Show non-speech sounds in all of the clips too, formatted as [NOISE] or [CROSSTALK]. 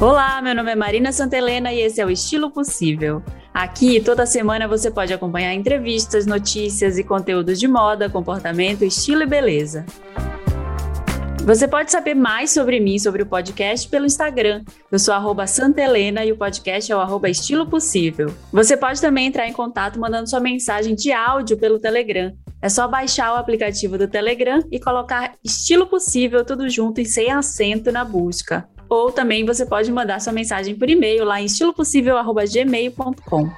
Olá, meu nome é Marina Santelena e esse é o Estilo Possível. Aqui, toda semana você pode acompanhar entrevistas, notícias e conteúdos de moda, comportamento, estilo e beleza. Você pode saber mais sobre mim, sobre o podcast, pelo Instagram. Eu sou arroba Santelena e o podcast é o arroba Estilo Possível. Você pode também entrar em contato mandando sua mensagem de áudio pelo Telegram. É só baixar o aplicativo do Telegram e colocar Estilo Possível tudo junto e sem acento na busca ou também você pode mandar sua mensagem por e-mail lá em estilopossível@gmail.com.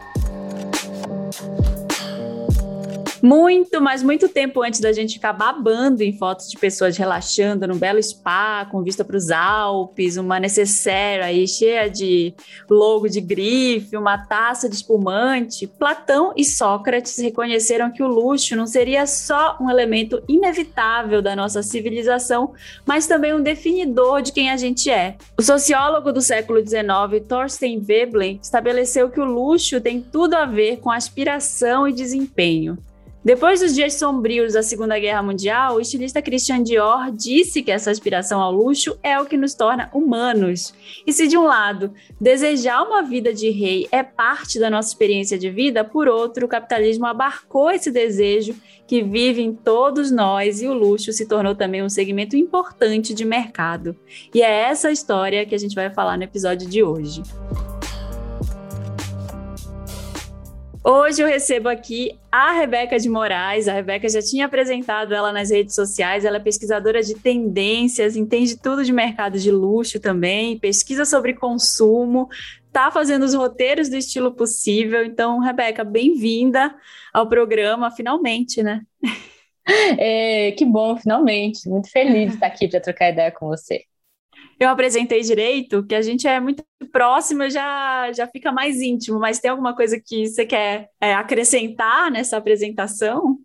Muito, mas muito tempo antes da gente ficar babando em fotos de pessoas relaxando num belo spa, com vista para os Alpes, uma necessaire aí cheia de logo de grife, uma taça de espumante, Platão e Sócrates reconheceram que o luxo não seria só um elemento inevitável da nossa civilização, mas também um definidor de quem a gente é. O sociólogo do século XIX, Thorstein Veblen, estabeleceu que o luxo tem tudo a ver com aspiração e desempenho. Depois dos dias sombrios da Segunda Guerra Mundial, o estilista Christian Dior disse que essa aspiração ao luxo é o que nos torna humanos. E se de um lado, desejar uma vida de rei é parte da nossa experiência de vida, por outro, o capitalismo abarcou esse desejo que vive em todos nós e o luxo se tornou também um segmento importante de mercado. E é essa história que a gente vai falar no episódio de hoje. Hoje eu recebo aqui a Rebeca de Moraes. A Rebeca já tinha apresentado ela nas redes sociais. Ela é pesquisadora de tendências, entende tudo de mercado de luxo também, pesquisa sobre consumo, está fazendo os roteiros do estilo possível. Então, Rebeca, bem-vinda ao programa, finalmente, né? É, que bom, finalmente. Muito feliz de [LAUGHS] estar aqui para trocar ideia com você eu apresentei direito, que a gente é muito próximo, já, já fica mais íntimo, mas tem alguma coisa que você quer é, acrescentar nessa apresentação?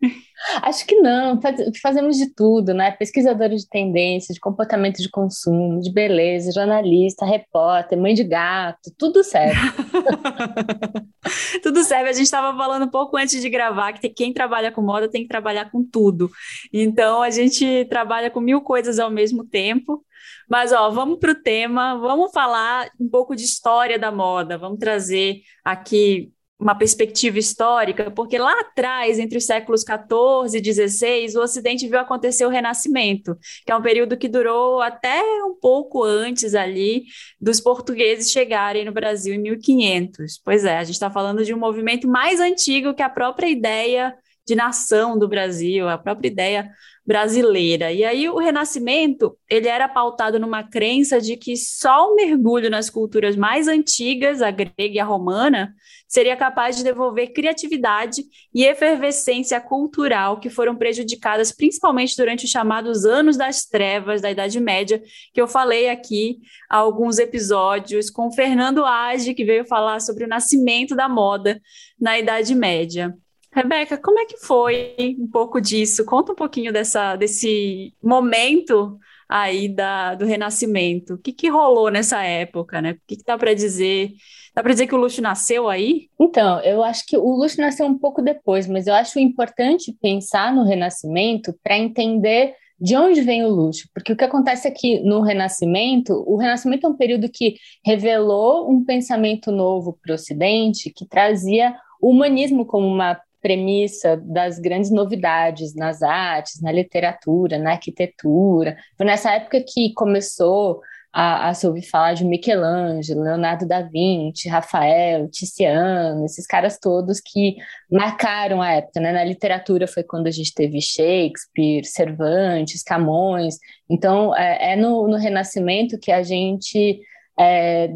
Acho que não, faz, fazemos de tudo, né? Pesquisadora de tendências, de comportamento de consumo, de beleza, jornalista, repórter, mãe de gato, tudo serve. [LAUGHS] tudo serve. A gente estava falando um pouco antes de gravar que quem trabalha com moda tem que trabalhar com tudo. Então a gente trabalha com mil coisas ao mesmo tempo. Mas, ó, vamos para o tema, vamos falar um pouco de história da moda, vamos trazer aqui uma perspectiva histórica, porque lá atrás, entre os séculos 14 e 16, o Ocidente viu acontecer o Renascimento, que é um período que durou até um pouco antes ali dos portugueses chegarem no Brasil em 1500. Pois é, a gente está falando de um movimento mais antigo que a própria ideia de nação do Brasil, a própria ideia brasileira. E aí o Renascimento, ele era pautado numa crença de que só o mergulho nas culturas mais antigas, a grega e a romana, seria capaz de devolver criatividade e efervescência cultural que foram prejudicadas principalmente durante os chamados anos das trevas da Idade Média, que eu falei aqui há alguns episódios com Fernando Age, que veio falar sobre o nascimento da moda na Idade Média. Rebeca, como é que foi um pouco disso? Conta um pouquinho dessa, desse momento aí da, do Renascimento. O que, que rolou nessa época, né? O que, que dá para dizer? Dá para dizer que o luxo nasceu aí? Então, eu acho que o luxo nasceu um pouco depois, mas eu acho importante pensar no Renascimento para entender de onde vem o luxo? Porque o que acontece aqui no Renascimento, o Renascimento é um período que revelou um pensamento novo para o Ocidente, que trazia o humanismo como uma premissa das grandes novidades nas artes, na literatura, na arquitetura. Foi nessa época que começou a, a se ouvir falar de Michelangelo, Leonardo da Vinci, Rafael, Tiziano, esses caras todos que marcaram a época. Né? Na literatura foi quando a gente teve Shakespeare, Cervantes, Camões. Então, é, é no, no Renascimento que a gente é,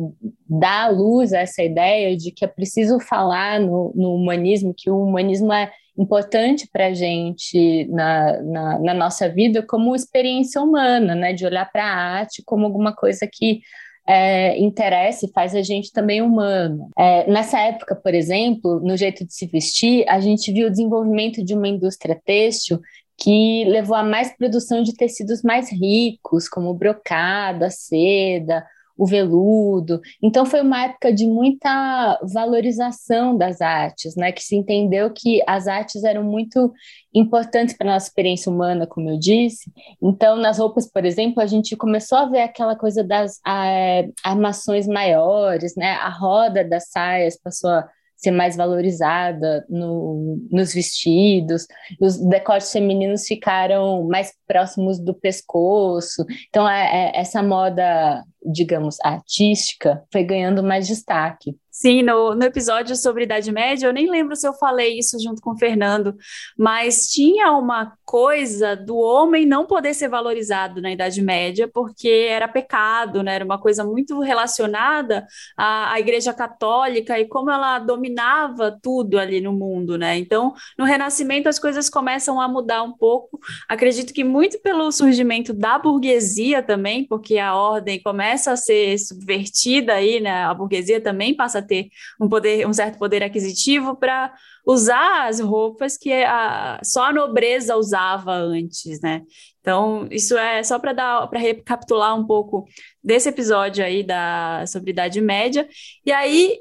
dá luz a essa ideia de que é preciso falar no, no humanismo, que o humanismo é importante para a gente na, na, na, nossa vida como experiência humana, né? de olhar para a arte como alguma coisa que é, interessa e faz a gente também humano. É, nessa época, por exemplo, no jeito de se vestir, a gente viu o desenvolvimento de uma indústria têxtil que levou a mais produção de tecidos mais ricos, como brocado, seda, o veludo. Então foi uma época de muita valorização das artes, né? Que se entendeu que as artes eram muito importantes para a nossa experiência humana, como eu disse. Então, nas roupas, por exemplo, a gente começou a ver aquela coisa das é, armações maiores, né? A roda das saias passou a ser mais valorizada no, nos vestidos, os decotes femininos ficaram mais próximos do pescoço. Então, é, é, essa moda, digamos, artística foi ganhando mais destaque. Sim, no, no episódio sobre Idade Média, eu nem lembro se eu falei isso junto com o Fernando, mas tinha uma coisa do homem não poder ser valorizado na Idade Média, porque era pecado, né? Era uma coisa muito relacionada à, à Igreja Católica e como ela dominava tudo ali no mundo, né? Então, no Renascimento, as coisas começam a mudar um pouco. Acredito que muito pelo surgimento da burguesia também, porque a ordem começa a ser subvertida aí, né? A burguesia também passa a ter um poder, um certo poder aquisitivo para usar as roupas que a, só a nobreza usava antes, né? Então, isso é só para dar para recapitular um pouco desse episódio aí da sobre Idade Média. E aí,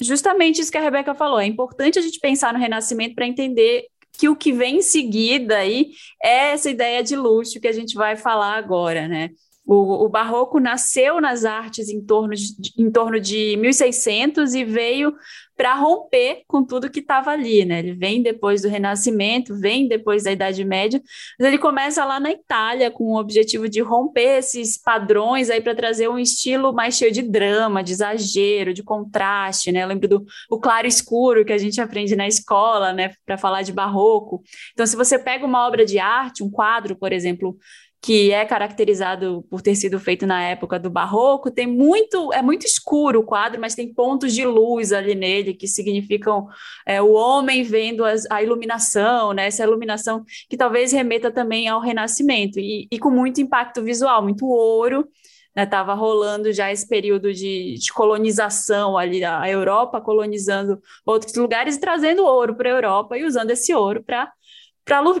justamente isso que a Rebeca falou, é importante a gente pensar no Renascimento para entender que o que vem em seguida aí é essa ideia de luxo que a gente vai falar agora, né? O, o, barroco nasceu nas artes em torno de, em torno de 1600 e veio para romper com tudo que estava ali, né? Ele vem depois do Renascimento, vem depois da Idade Média, mas ele começa lá na Itália com o objetivo de romper esses padrões aí para trazer um estilo mais cheio de drama, de exagero, de contraste, né? Eu lembro do o claro escuro que a gente aprende na escola, né? Para falar de barroco. Então, se você pega uma obra de arte, um quadro, por exemplo, que é caracterizado por ter sido feito na época do barroco, tem muito, é muito escuro o quadro, mas tem pontos de luz ali nele que significam é, o homem vendo as, a iluminação, né? Essa iluminação que talvez remeta também ao Renascimento e, e com muito impacto visual, muito ouro. Estava né, rolando já esse período de, de colonização ali, a Europa colonizando outros lugares e trazendo ouro para a Europa e usando esse ouro para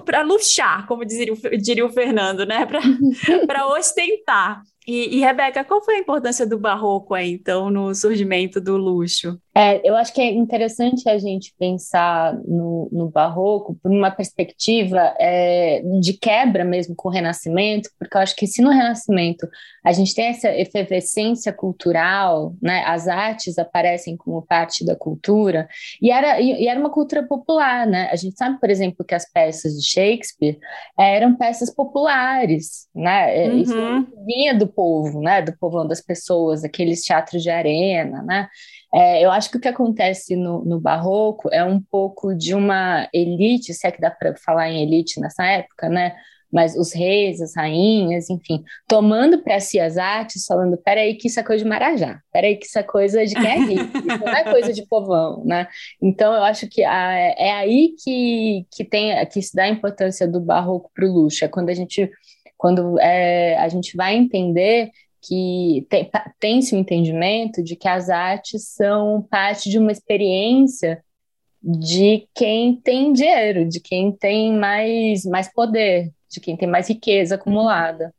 para luxar, como diria, diria o Fernando, né? Para [LAUGHS] ostentar. E, e, Rebeca, qual foi a importância do barroco aí, então, no surgimento do luxo? É, eu acho que é interessante a gente pensar no, no barroco por uma perspectiva é, de quebra mesmo com o Renascimento, porque eu acho que se no Renascimento a gente tem essa efervescência cultural, né, as artes aparecem como parte da cultura, e era, e, e era uma cultura popular, né? A gente sabe, por exemplo, que as peças de Shakespeare eram peças populares, né? É, uhum. Isso vinha do povo, né? Do povão das pessoas, aqueles teatros de arena, né? É, eu acho que o que acontece no, no, barroco é um pouco de uma elite, se é que dá para falar em elite nessa época, né? Mas os reis, as rainhas, enfim, tomando para si as artes, falando: peraí, que isso é coisa de Marajá, peraí, que isso é coisa de quem é rico, isso não é coisa de povão, né? Então, eu acho que a, é aí que, que, tem, que se dá a importância do barroco para o luxo, é quando a gente quando é, a gente vai entender que tem-se o um entendimento de que as artes são parte de uma experiência de quem tem dinheiro, de quem tem mais, mais poder, de quem tem mais riqueza acumulada.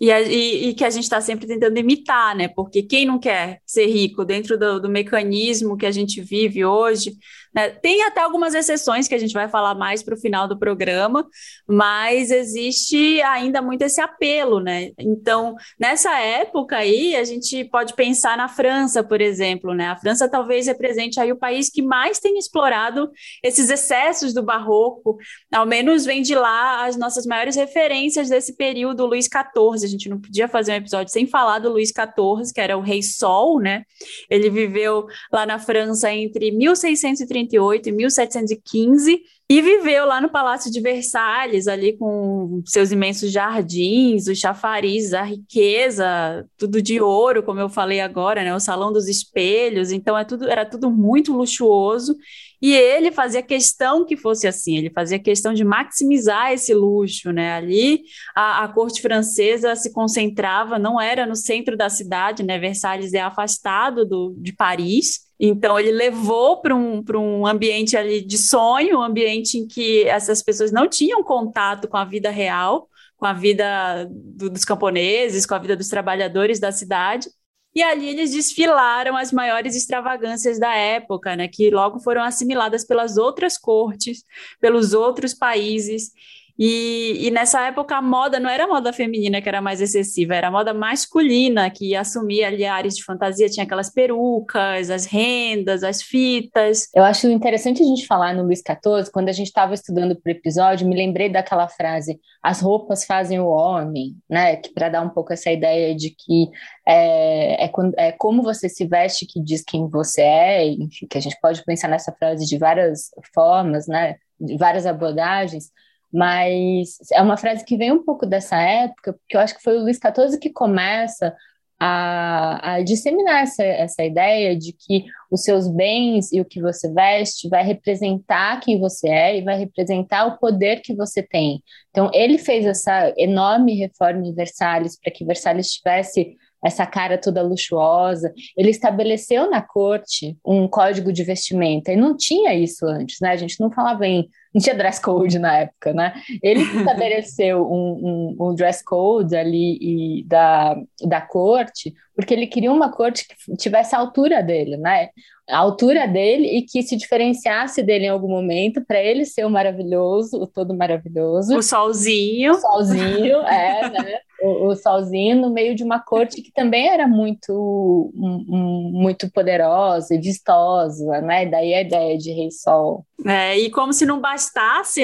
E, e, e, que a gente está sempre tentando imitar, né? Porque quem não quer ser rico dentro do, do mecanismo que a gente vive hoje, né? Tem até algumas exceções que a gente vai falar mais para o final do programa, mas existe ainda muito esse apelo, né? Então, nessa época aí, a gente pode pensar na França, por exemplo, né? A França talvez represente aí o país que mais tem explorado esses excessos do barroco, ao menos vem de lá as nossas maiores referências desse período, Luís XIV. A gente não podia fazer um episódio sem falar do Luís XIV, que era o rei Sol, né? Ele viveu lá na França entre 1630 1738 e 1715 e viveu lá no Palácio de Versalhes, ali com seus imensos jardins, os chafarizes, a riqueza, tudo de ouro, como eu falei agora, né? O Salão dos Espelhos, então é tudo, era tudo muito luxuoso. E ele fazia questão que fosse assim, ele fazia questão de maximizar esse luxo, né? Ali a, a corte francesa se concentrava, não era no centro da cidade, né? Versalhes é afastado do, de Paris, então, ele levou para um, um ambiente ali de sonho, um ambiente em que essas pessoas não tinham contato com a vida real, com a vida do, dos camponeses, com a vida dos trabalhadores da cidade. E ali eles desfilaram as maiores extravagâncias da época, né, que logo foram assimiladas pelas outras cortes, pelos outros países. E, e, nessa época a moda não era a moda feminina que era mais excessiva, era a moda masculina que assumia ali áreas de fantasia, tinha aquelas perucas, as rendas, as fitas. Eu acho interessante a gente falar no Luiz XIV, quando a gente estava estudando para o episódio, me lembrei daquela frase: as roupas fazem o homem, né? Que para dar um pouco essa ideia de que é, é, é, como você se veste que diz quem você é, enfim, que a gente pode pensar nessa frase de várias formas, né? De várias abordagens mas é uma frase que vem um pouco dessa época, porque eu acho que foi o Luís XIV que começa a, a, disseminar essa, essa ideia de que os seus bens e o que você veste vai representar quem você é e vai representar o poder que você tem. Então, ele fez essa enorme reforma em Versalhes para que Versalhes tivesse essa cara toda luxuosa. Ele estabeleceu na corte um código de vestimenta e não tinha isso antes, né? A gente não falava em não tinha dress code na época, né? Ele [LAUGHS] estabeleceu um, um, um, dress code ali e da, da corte, porque ele queria uma corte que tivesse a altura dele, né? A altura dele e que se diferenciasse dele em algum momento, para ele ser o maravilhoso, o todo maravilhoso. O solzinho. O solzinho, é, né? o, o Solzinho no meio de uma corte que também era muito, um, muito poderosa e vistosa, né? Daí a ideia de Rei Sol. É, e como se não bastasse,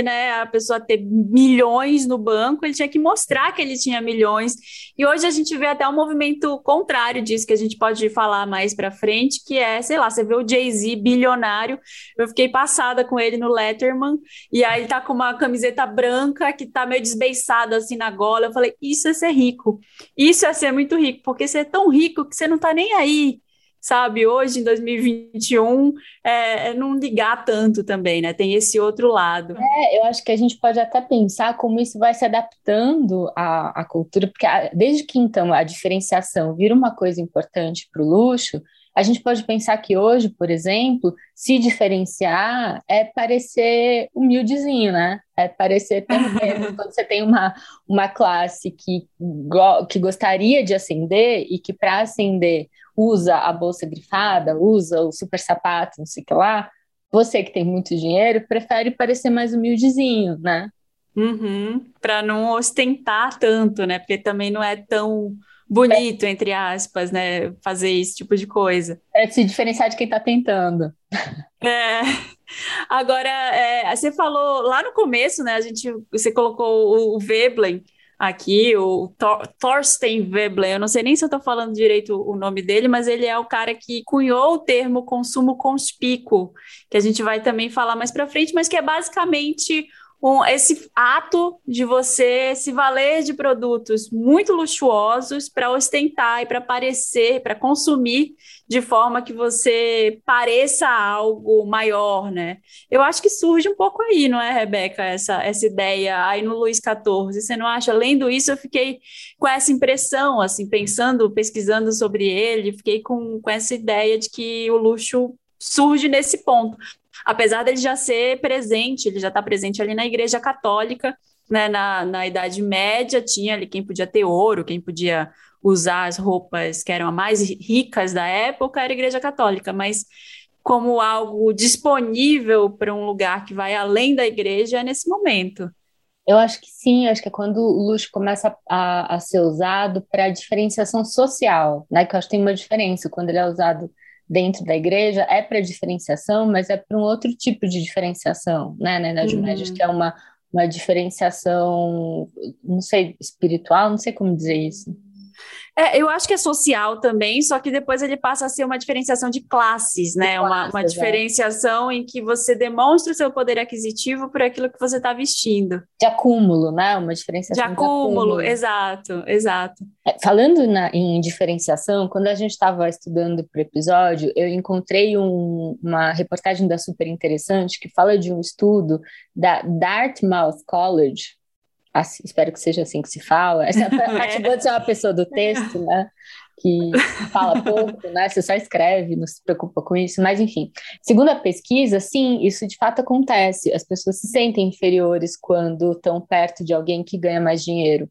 né, a pessoa ter milhões no banco, ele tinha que mostrar que ele tinha milhões. E hoje a gente vê até um movimento contrário disso, que a gente pode falar mais para frente, que é, sei lá, você vê o Jay-Z bilionário, eu fiquei passada com ele no Letterman, e aí tá com uma camiseta branca que tá meio desbeiçada assim na gola. Eu falei, isso é ser rico. Isso é ser muito rico, porque você é tão rico que você não tá nem aí sabe? Hoje, em 2021, é, é, não ligar tanto também, né? Tem esse outro lado. É, eu acho que a gente pode até pensar como isso vai se adaptando à, à cultura, porque a, desde que então a diferenciação vira uma coisa importante para o luxo, a gente pode pensar que hoje, por exemplo, se diferenciar é parecer humildezinho, né? É parecer também [LAUGHS] quando você tem uma, uma classe que, go, que gostaria de ascender e que para ascender usa a bolsa grifada, usa o super sapato, não sei o que lá, você que tem muito dinheiro prefere parecer mais humildezinho, né? Uhum, para não ostentar tanto, né? Porque também não é tão bonito, entre aspas, né? Fazer esse tipo de coisa. É se diferenciar de quem está tentando. [LAUGHS] É. Agora, é, você falou lá no começo, né? A gente, você colocou o, o Veblen aqui, o Thor, Thorstein Veblen, eu não sei nem se eu estou falando direito o nome dele, mas ele é o cara que cunhou o termo consumo conspícuo, que a gente vai também falar mais para frente, mas que é basicamente um, esse ato de você se valer de produtos muito luxuosos para ostentar e para parecer, para consumir de forma que você pareça algo maior, né? Eu acho que surge um pouco aí, não é, Rebeca, essa, essa ideia aí no Luiz XIV. Você não acha? Lendo isso, eu fiquei com essa impressão, assim, pensando, pesquisando sobre ele, fiquei com, com essa ideia de que o luxo surge nesse ponto apesar dele já ser presente, ele já está presente ali na Igreja Católica, né, na, na Idade Média, tinha ali quem podia ter ouro, quem podia usar as roupas que eram mais ricas da época, era a Igreja Católica, mas como algo disponível para um lugar que vai além da igreja é nesse momento. Eu acho que sim, acho que é quando o luxo começa a, a ser usado para diferenciação social, né? Que eu acho que tem uma diferença quando ele é usado dentro da igreja é para diferenciação, mas é para um outro tipo de diferenciação, né, na Idade uhum. Média, que é uma, uma diferenciação, não sei, espiritual, não sei como dizer isso. É, eu acho que é social também, só que depois ele passa a ser uma diferenciação de classes, né? De classes, uma, uma diferenciação é. em que você demonstra o seu poder aquisitivo por aquilo que você está vestindo. De acúmulo, né? Uma diferenciação de acúmulo. De acúmulo. Exato, exato. É, falando na, em diferenciação, quando a gente estava estudando para o episódio, eu encontrei um, uma reportagem da Super Interessante que fala de um estudo da Dartmouth College, Assim, espero que seja assim que se fala. Essa [LAUGHS] acabou de ser uma pessoa do texto, né? que fala pouco, né? Você só escreve, não se preocupa com isso, mas enfim. Segundo a pesquisa, sim, isso de fato acontece. As pessoas se sentem inferiores quando estão perto de alguém que ganha mais dinheiro.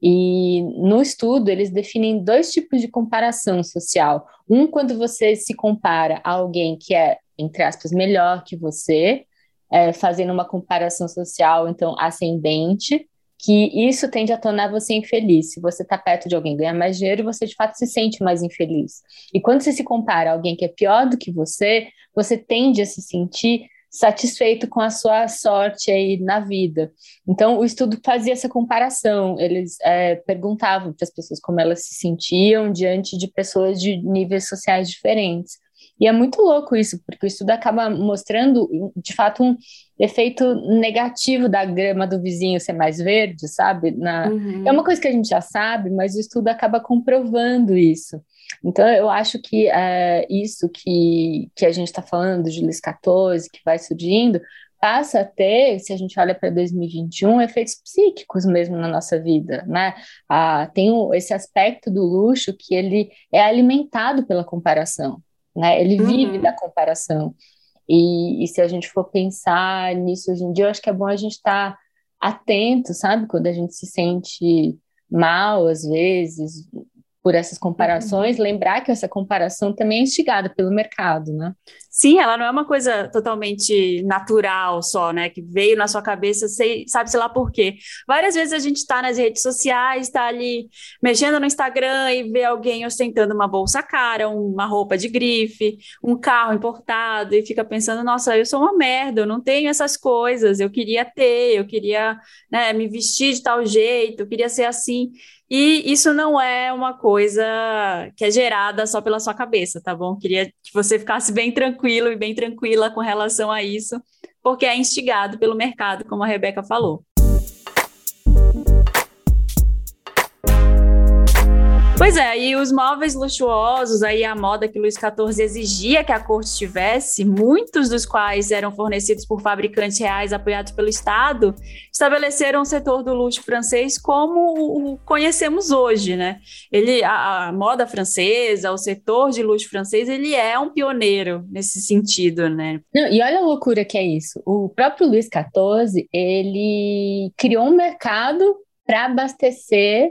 E no estudo, eles definem dois tipos de comparação social. Um, quando você se compara a alguém que é, entre aspas, melhor que você, é, fazendo uma comparação social, então, ascendente, que isso tende a tornar você infeliz. Se você está perto de alguém ganhar mais dinheiro, você de fato se sente mais infeliz. E quando você se compara a alguém que é pior do que você, você tende a se sentir satisfeito com a sua sorte aí na vida. Então, o estudo fazia essa comparação. Eles é, perguntavam para as pessoas como elas se sentiam diante de pessoas de níveis sociais diferentes. E é muito louco isso, porque o estudo acaba mostrando, de fato, um efeito negativo da grama do vizinho ser mais verde, sabe? Na... Uhum. É uma coisa que a gente já sabe, mas o estudo acaba comprovando isso. Então, eu acho que é, isso que, que a gente está falando de Luiz XIV, que vai surgindo, passa a ter, se a gente olha para 2021, efeitos psíquicos mesmo na nossa vida, né? Ah, tem esse aspecto do luxo que ele é alimentado pela comparação né? Ele uhum. vive da comparação. E, e, se a gente for pensar nisso hoje em dia, eu acho que é bom a gente estar tá atento, sabe? Quando a gente se sente mal, às vezes, por essas comparações, uhum. lembrar que essa comparação também é instigada pelo mercado, né? Sim, ela não é uma coisa totalmente natural só, né? Que veio na sua cabeça, sei, sabe sei lá por quê. Várias vezes a gente está nas redes sociais, está ali mexendo no Instagram e vê alguém ostentando uma bolsa cara, uma roupa de grife, um carro importado e fica pensando, nossa, eu sou uma merda, eu não tenho essas coisas, eu queria ter, eu queria né, me vestir de tal jeito, eu queria ser assim. E isso não é uma coisa que é gerada só pela sua cabeça, tá bom? Queria que você ficasse bem tranquilo e bem tranquila com relação a isso, porque é instigado pelo mercado, como a Rebeca falou. Pois é, e os móveis luxuosos, aí a moda que Luís XIV exigia que a corte tivesse, muitos dos quais eram fornecidos por fabricantes reais apoiados pelo Estado, estabeleceram o setor do luxo francês como o conhecemos hoje, né? Ele, a, a moda francesa, o setor de luxo francês, ele é um pioneiro nesse sentido, né? Não, e olha a loucura que é isso. O próprio Luís XIV, ele criou um mercado para abastecer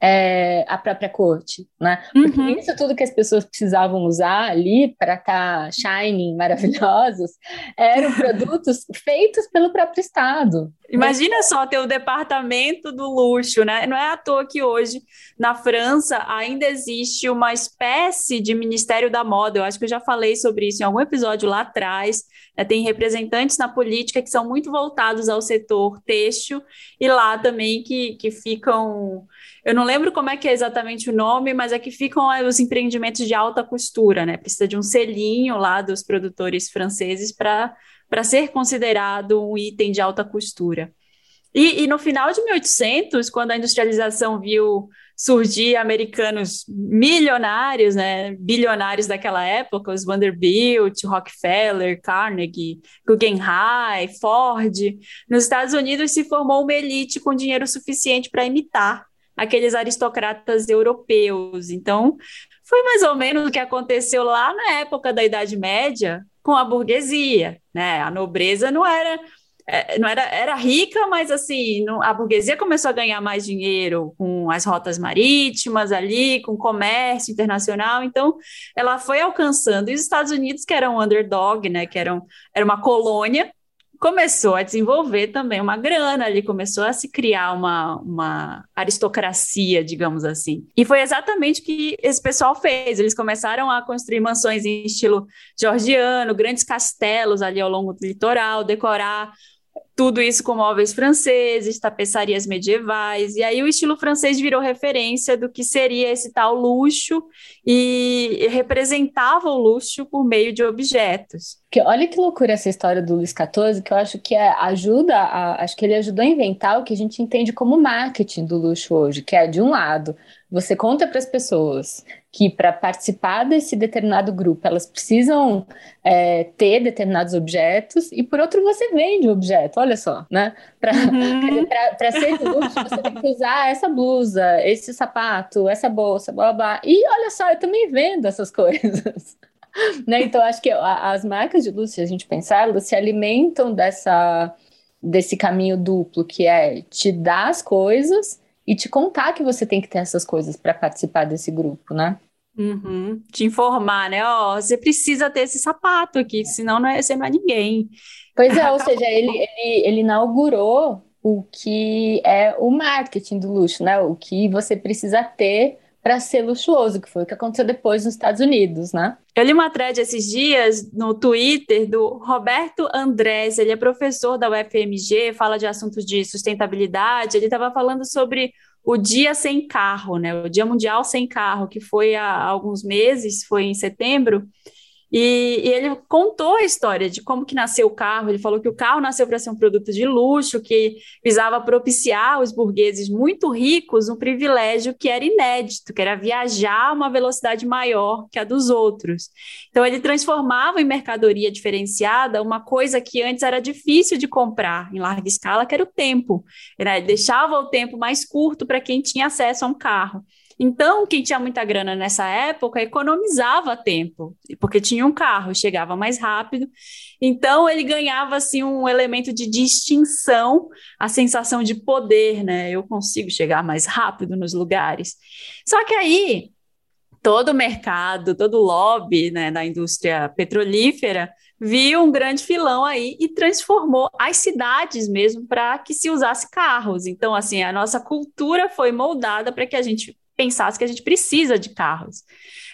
é, a própria corte, né? Porque uhum. isso tudo que as pessoas precisavam usar ali para estar tá shining, maravilhosos, eram [LAUGHS] produtos feitos pelo próprio Estado. Imagina só ter o departamento do luxo, né? Não é à toa que hoje na França ainda existe uma espécie de Ministério da Moda. Eu acho que eu já falei sobre isso em algum episódio lá atrás. Né? Tem representantes na política que são muito voltados ao setor têxtil e lá também que, que ficam. Eu não lembro como é que é exatamente o nome, mas é que ficam é, os empreendimentos de alta costura, né? Precisa de um selinho lá dos produtores franceses para para ser considerado um item de alta costura. E, e, no final de 1800, quando a industrialização viu surgir americanos milionários, né, bilionários daquela época, os Vanderbilt, Rockefeller, Carnegie, Guggenheim, Ford, nos Estados Unidos se formou uma elite com dinheiro suficiente para imitar aqueles aristocratas europeus. Então, foi mais ou menos o que aconteceu lá na época da Idade Média, com a burguesia, né? A nobreza não era é, não era, era rica, mas assim, não, a burguesia começou a ganhar mais dinheiro com as rotas marítimas ali, com comércio internacional, então ela foi alcançando. E os Estados Unidos, que eram um underdog, né, que eram, era uma colônia, começou a desenvolver também uma grana ali, começou a se criar uma, uma aristocracia, digamos assim. E foi exatamente o que esse pessoal fez. Eles começaram a construir mansões em estilo georgiano, grandes castelos ali ao longo do litoral, decorar tudo isso com móveis franceses, tapeçarias medievais, e aí o estilo francês virou referência do que seria esse tal luxo e representava o luxo por meio de objetos. Olha que loucura essa história do Luís XIV, que eu acho que é, ajuda, a, acho que ele ajudou a inventar o que a gente entende como marketing do luxo hoje, que é de um lado, você conta para as pessoas que para participar desse determinado grupo elas precisam é, ter determinados objetos e por outro você vende o objeto, olha só, né? Para uhum. [LAUGHS] ser de luxo você tem que usar essa blusa, esse sapato, essa bolsa, blá blá. E olha só, eu também vendo essas [LAUGHS] coisas. né? Então acho que as marcas de luxo, se a gente pensar, elas se alimentam dessa desse caminho duplo que é te dar as coisas e te contar que você tem que ter essas coisas para participar desse grupo, né? Uhum. Te informar, né? Ó, oh, você precisa ter esse sapato aqui, senão não é, você não é ninguém. Pois é, ou seja, ele, ele, ele inaugurou o que é o marketing do luxo, né? O que você precisa ter para ser luxuoso, que foi o que aconteceu depois nos Estados Unidos, né? Eu li uma thread esses dias no Twitter do Roberto Andrés, ele é professor da UFMG, fala de assuntos de sustentabilidade, ele estava falando sobre o Dia Sem Carro, né? O Dia Mundial Sem Carro, que foi há alguns meses, foi em setembro, e, e, ele contou a história de como que nasceu o carro. Ele falou que o carro nasceu para ser um produto de luxo, que visava propiciar os burgueses muito ricos um privilégio que era inédito, que era viajar a uma velocidade maior que a dos outros. Então ele transformava em mercadoria diferenciada uma coisa que antes era difícil de comprar em larga escala, que era o tempo. Ele deixava o tempo mais curto para quem tinha acesso a um carro. Então, quem tinha muita grana nessa época economizava tempo, porque tinha um carro, chegava mais rápido. Então, ele ganhava assim um elemento de distinção, a sensação de poder, né? Eu consigo chegar mais rápido nos lugares. Só que aí, todo o mercado, todo o lobby né, da indústria petrolífera viu um grande filão aí e transformou as cidades mesmo para que se usasse carros. Então, assim, a nossa cultura foi moldada para que a gente pensasse que a gente precisa de carros.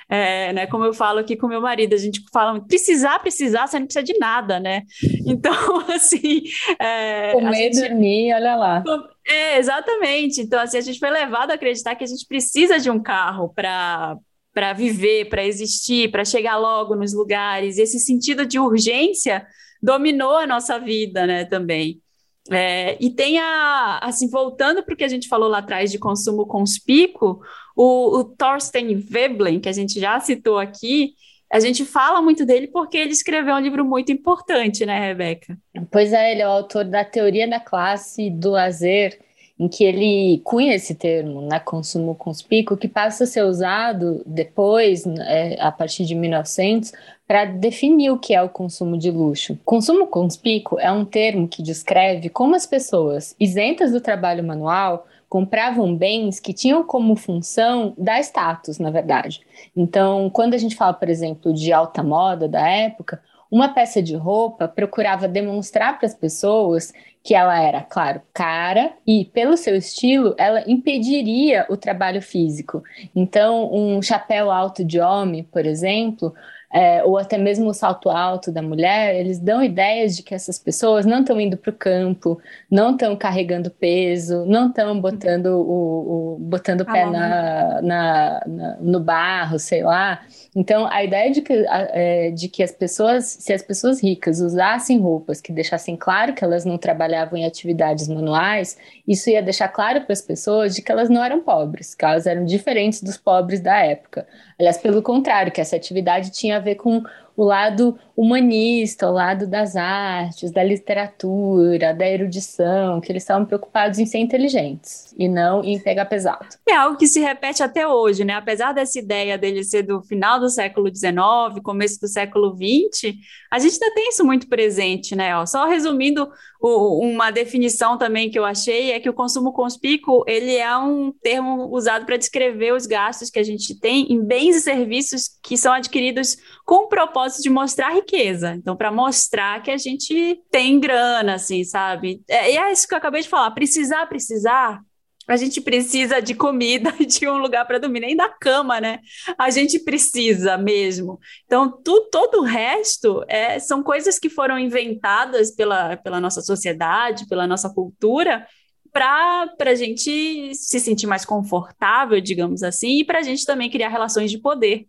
É, né, como eu falo aqui com meu marido, a gente fala, precisar, precisar, você não precisa de nada, né? Então, [LAUGHS] assim... É, Comer, gente, dormir, olha lá. É, exatamente. Então, assim, a gente foi levado a acreditar que a gente precisa de um carro para para viver, para existir, para chegar logo nos lugares. Esse sentido de urgência dominou a nossa vida, né, também. É, e tem a, assim, voltando para o que a gente falou lá atrás de consumo conspícuo, o, o Thorstein Veblen, que a gente já citou aqui, a gente fala muito dele porque ele escreveu um livro muito importante, né, Rebeca? Pois é, ele é o autor da Teoria da Classe do Lazer, em que ele cunha esse termo, né, consumo conspícuo, que passa a ser usado depois, é, a partir de 1900, para definir o que é o consumo de luxo. Consumo conspícuo é um termo que descreve como as pessoas isentas do trabalho manual compravam bens que tinham como função dar status, na verdade. Então, quando a gente fala, por exemplo, de alta moda da época, uma peça de roupa procurava demonstrar para as pessoas que ela era, claro, cara e, pelo seu estilo, ela impediria o trabalho físico. Então, um chapéu alto de homem, por exemplo, é, ou até mesmo o salto alto da mulher, eles dão ideias de que essas pessoas não estão indo para o campo, não estão carregando peso, não estão botando o, o botando o pé na, na, na, no barro, sei lá. Então, a ideia de que, é, de que as pessoas, se as pessoas ricas usassem roupas que deixassem claro que elas não trabalhavam em atividades manuais, isso ia deixar claro para as pessoas de que elas não eram pobres, que elas eram diferentes dos pobres da época. Aliás, pelo contrário, que essa atividade tinha a ver com o lado humanista, o lado das artes, da literatura, da erudição, que eles estavam preocupados em ser inteligentes e não em pegar pesado. É algo que se repete até hoje, né? Apesar dessa ideia dele ser do final do século XIX, começo do século XX, a gente ainda tem isso muito presente, né? Só resumindo o, uma definição também que eu achei é que o consumo conspícuo ele é um termo usado para descrever os gastos que a gente tem em bens e serviços que são adquiridos com o propósito de mostrar riqueza. Então, para mostrar que a gente tem grana, assim, sabe? É, e é isso que eu acabei de falar. Precisar, precisar. A gente precisa de comida, [LAUGHS] de um lugar para dormir, nem da cama, né? A gente precisa mesmo. Então, tu, todo o resto é, são coisas que foram inventadas pela, pela nossa sociedade, pela nossa cultura, para a gente se sentir mais confortável, digamos assim, e para a gente também criar relações de poder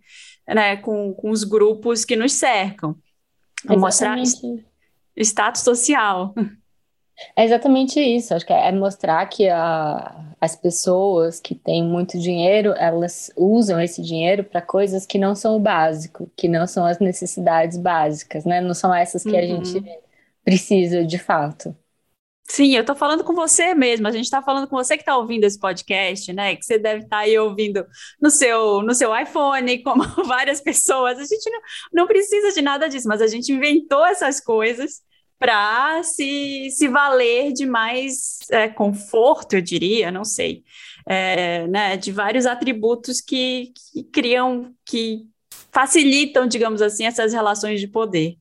né, com, com os grupos que nos cercam. Exatamente. Mostrar status social. É exatamente isso. Acho que é mostrar que a, as pessoas que têm muito dinheiro, elas usam esse dinheiro para coisas que não são o básico, que não são as necessidades básicas, né? Não são essas que uhum. a gente precisa de fato. Sim, eu estou falando com você mesmo. A gente está falando com você que está ouvindo esse podcast, né? Que você deve estar tá aí ouvindo no seu, no seu iPhone, [LAUGHS] como várias pessoas. A gente não, não precisa de nada disso, mas a gente inventou essas coisas para se, se valer de mais é, conforto, eu diria, não sei, é, né, de vários atributos que, que criam, que facilitam, digamos assim, essas relações de poder.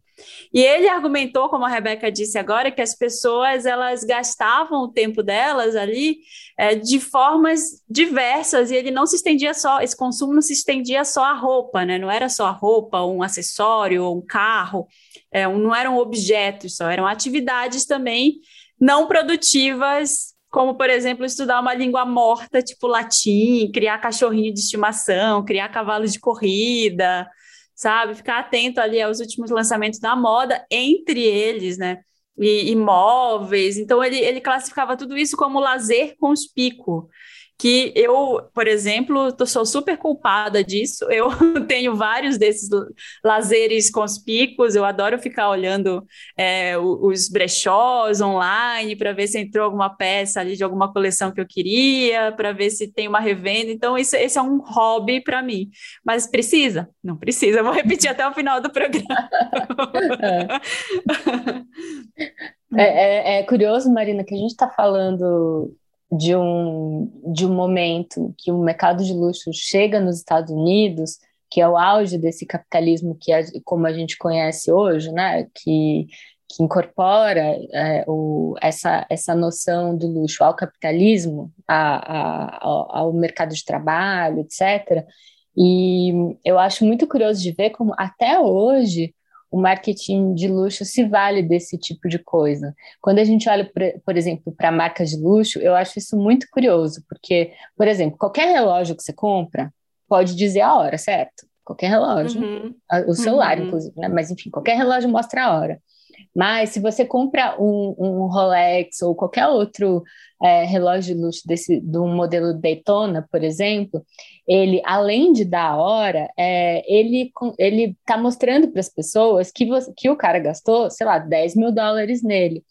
E ele argumentou, como a Rebeca disse agora, que as pessoas elas gastavam o tempo delas ali é, de formas diversas e ele não se estendia só, esse consumo não se estendia só à roupa, né? Não era só a roupa, um acessório, um carro, é, não eram objetos só, eram atividades também não produtivas como, por exemplo, estudar uma língua morta, tipo latim, criar cachorrinho de estimação, criar cavalo de corrida, sabe? Ficar atento ali aos últimos lançamentos da moda, entre eles, né? E imóveis. Então, ele, ele classificava tudo isso como lazer conspícuo que eu, por exemplo, sou super culpada disso. Eu [LAUGHS] tenho vários desses lazeres conspícuos, eu adoro ficar olhando é, os brechós online para ver se entrou alguma peça ali de alguma coleção que eu queria, para ver se tem uma revenda. Então, isso, esse é um hobby para mim. Mas precisa? Não precisa, eu vou repetir até o final do programa. [LAUGHS] [LAUGHS] É, é, é curioso, Marina, que a gente está falando de um, de um momento que o mercado de luxo chega nos Estados Unidos, que é o auge desse capitalismo que é como a gente conhece hoje, né, que, que incorpora é, o, essa, essa noção do luxo ao capitalismo, a, a, ao, ao mercado de trabalho, etc. E eu acho muito curioso de ver como até hoje o marketing de luxo se vale desse tipo de coisa. Quando a gente olha, por, por exemplo, para marcas de luxo, eu acho isso muito curioso, porque, por exemplo, qualquer relógio que você compra pode dizer a hora, certo? Qualquer relógio, uhum. o celular, uhum. inclusive, né? Mas enfim, qualquer relógio mostra a hora. Mas se você compra um, um Rolex ou qualquer outro é, relógio de luxo desse, do modelo Daytona, por exemplo, ele, além de dar a hora, é, ele ele está mostrando para as pessoas que, você, que o cara gastou, sei lá, 10 mil dólares nele.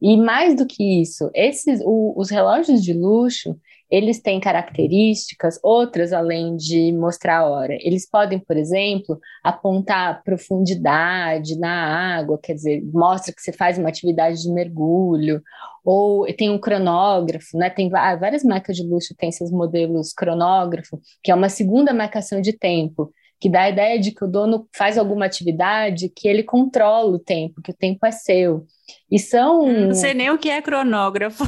E mais do que isso, esses, o, os relógios de luxo, eles têm características outras além de mostrar a hora. Eles podem, por exemplo, apontar profundidade na água, quer dizer, mostra que você faz uma atividade de mergulho, ou tem um cronógrafo, né? Tem várias marcas de luxo têm esses modelos cronógrafo, que é uma segunda marcação de tempo, que dá a ideia de que o dono faz alguma atividade que ele controla o tempo, que o tempo é seu. E são. Não sei nem o que é cronógrafo.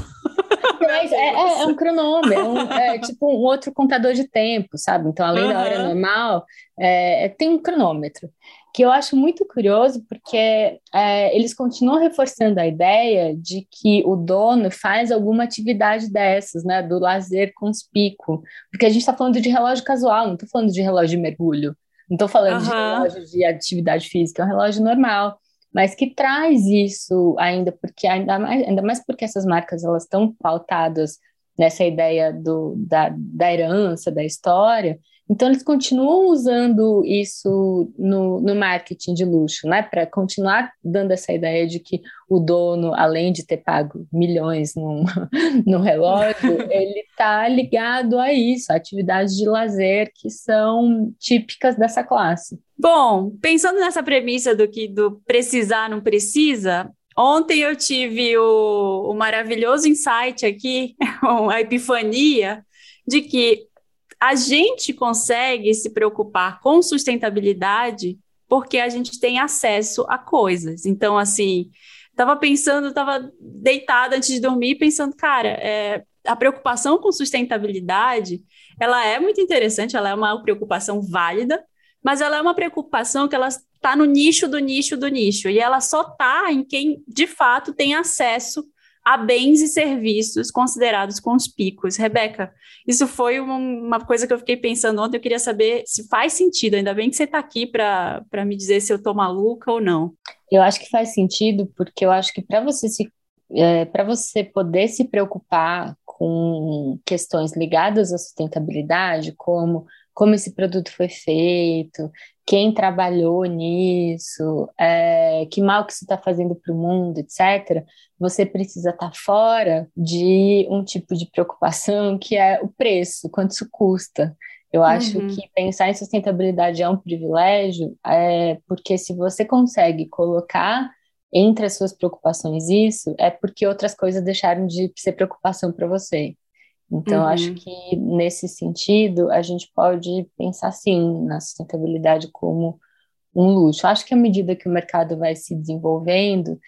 Mas é, é, é, um cronômetro, é, um, é, tipo um outro contador de tempo, sabe? Então, além uhum. da hora normal, é, tem um cronômetro, que eu acho muito curioso, porque é, eles continuam reforçando a ideia de que o dono faz alguma atividade dessas, né? Do lazer conspícuo. Porque a gente está falando de relógio casual, não estou falando de relógio de mergulho. Não estou falando uhum. de relógio de atividade física, é um relógio normal mas que traz isso ainda, porque ainda mais, ainda mais porque essas marcas elas estão pautadas nessa ideia do, da, da herança, da história, então, eles continuam usando isso no, no marketing de luxo, né? Para continuar dando essa ideia de que o dono, além de ter pago milhões num, [LAUGHS] num relógio, [LAUGHS] ele está ligado a isso, a atividades de lazer que são típicas dessa classe. Bom, pensando nessa premissa do que do precisar não precisa, ontem eu tive o, o maravilhoso insight aqui, [LAUGHS] a epifania, de que a gente consegue se preocupar com sustentabilidade porque a gente tem acesso a coisas. Então, assim, estava pensando, estava deitada antes de dormir, pensando, cara, é, a preocupação com sustentabilidade, ela é muito interessante, ela é uma preocupação válida, mas ela é uma preocupação que ela está no nicho do nicho do nicho, e ela só está em quem de fato tem acesso a bens e serviços considerados conspícuos. Rebeca, isso foi uma coisa que eu fiquei pensando ontem, eu queria saber se faz sentido, ainda bem que você está aqui para me dizer se eu estou maluca ou não. Eu acho que faz sentido, porque eu acho que para você se é, para você poder se preocupar com questões ligadas à sustentabilidade, como como esse produto foi feito, quem trabalhou nisso, é, que mal que isso está fazendo para o mundo, etc., você precisa estar tá fora de um tipo de preocupação que é o preço, quanto isso custa. Eu acho uhum. que pensar em sustentabilidade é um privilégio, é, porque se você consegue colocar entre as suas preocupações isso, é porque outras coisas deixaram de ser preocupação para você. Então, uhum. acho que nesse sentido, a gente pode pensar sim na sustentabilidade como um luxo. Acho que à medida que o mercado vai se desenvolvendo,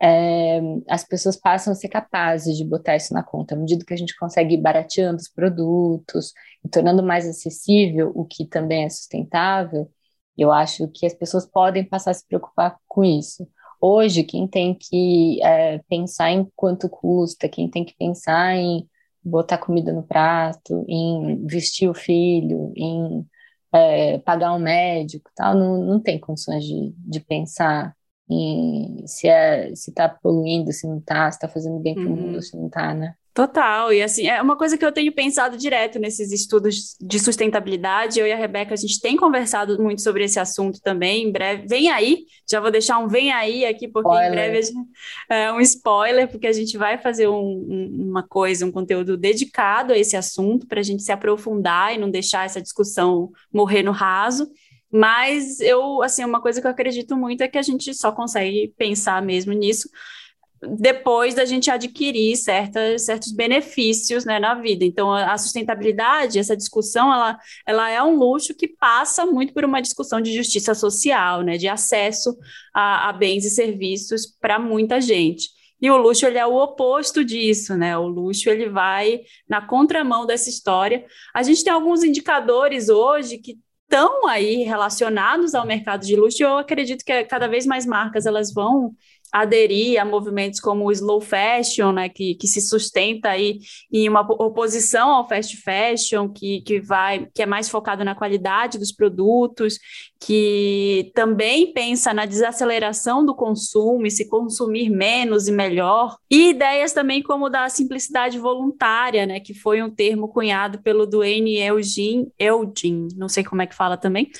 é, as pessoas passam a ser capazes de botar isso na conta. À medida que a gente consegue ir barateando os produtos e tornando mais acessível o que também é sustentável, eu acho que as pessoas podem passar a se preocupar com isso. Hoje, quem tem que é, pensar em quanto custa, quem tem que pensar em botar comida no prato, em vestir o filho, em é, pagar um médico, tal, não, não tem condições de, de pensar em se é se está poluindo, se não está, se está fazendo bem para o mundo, uhum. se não está, né? Total, e assim, é uma coisa que eu tenho pensado direto nesses estudos de sustentabilidade. Eu e a Rebeca, a gente tem conversado muito sobre esse assunto também. Em breve, vem aí, já vou deixar um vem aí aqui, porque spoiler. em breve gente, é um spoiler, porque a gente vai fazer um, um, uma coisa, um conteúdo dedicado a esse assunto, para a gente se aprofundar e não deixar essa discussão morrer no raso. Mas eu, assim, uma coisa que eu acredito muito é que a gente só consegue pensar mesmo nisso depois da gente adquirir certas, certos benefícios né, na vida. Então, a sustentabilidade, essa discussão, ela, ela é um luxo que passa muito por uma discussão de justiça social, né, de acesso a, a bens e serviços para muita gente. E o luxo ele é o oposto disso, né? O luxo ele vai na contramão dessa história. A gente tem alguns indicadores hoje que estão aí relacionados ao mercado de luxo. E eu acredito que cada vez mais marcas elas vão aderir a movimentos como o slow fashion, né, que, que se sustenta aí em uma oposição ao fast fashion, que, que vai que é mais focado na qualidade dos produtos, que também pensa na desaceleração do consumo e se consumir menos e melhor, e ideias também como da simplicidade voluntária, né, que foi um termo cunhado pelo Duane Eugene, Eugene, não sei como é que fala também,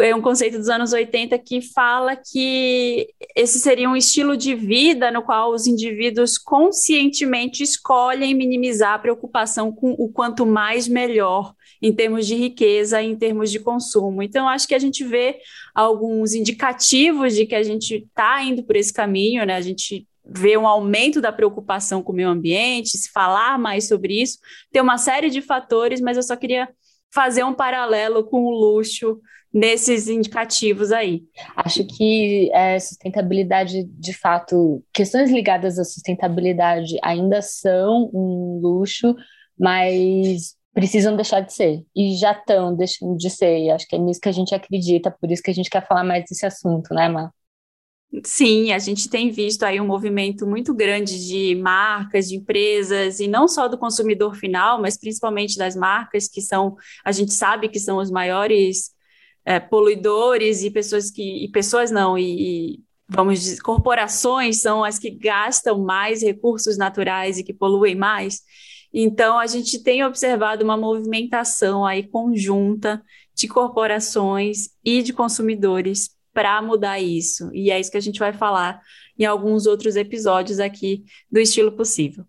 é um conceito dos anos 80 que fala que esse seria um estilo de vida no qual os indivíduos conscientemente escolhem minimizar a preocupação com o quanto mais melhor em termos de riqueza, em termos de consumo. Então, acho que a gente vê alguns indicativos de que a gente está indo por esse caminho, né? A gente vê um aumento da preocupação com o meio ambiente, se falar mais sobre isso, tem uma série de fatores, mas eu só queria fazer um paralelo com o luxo nesses indicativos aí. Acho que é, sustentabilidade, de fato, questões ligadas à sustentabilidade ainda são um luxo, mas precisam deixar de ser. E já estão deixando de ser. E acho que é nisso que a gente acredita, por isso que a gente quer falar mais desse assunto, né, Má? Sim, a gente tem visto aí um movimento muito grande de marcas, de empresas, e não só do consumidor final, mas principalmente das marcas, que são, a gente sabe que são os maiores é, poluidores e pessoas que. E pessoas não, e, e vamos dizer, corporações são as que gastam mais recursos naturais e que poluem mais. Então, a gente tem observado uma movimentação aí conjunta de corporações e de consumidores para mudar isso. E é isso que a gente vai falar em alguns outros episódios aqui do Estilo Possível.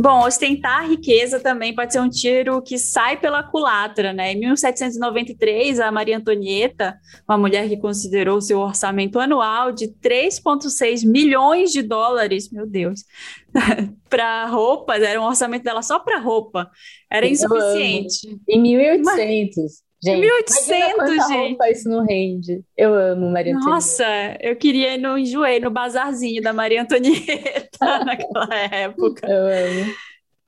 Bom, ostentar riqueza também pode ser um tiro que sai pela culatra, né? Em 1793, a Maria Antonieta, uma mulher que considerou seu orçamento anual de 3,6 milhões de dólares, meu Deus, [LAUGHS] para roupas, era um orçamento dela só para roupa, era insuficiente. Em 1800. Mas... Gente, 1800, gente. Isso não rende. Eu amo Maria Antonieta. Nossa, eu queria ir no enjoei no bazarzinho da Maria Antonieta [LAUGHS] naquela época. Eu amo.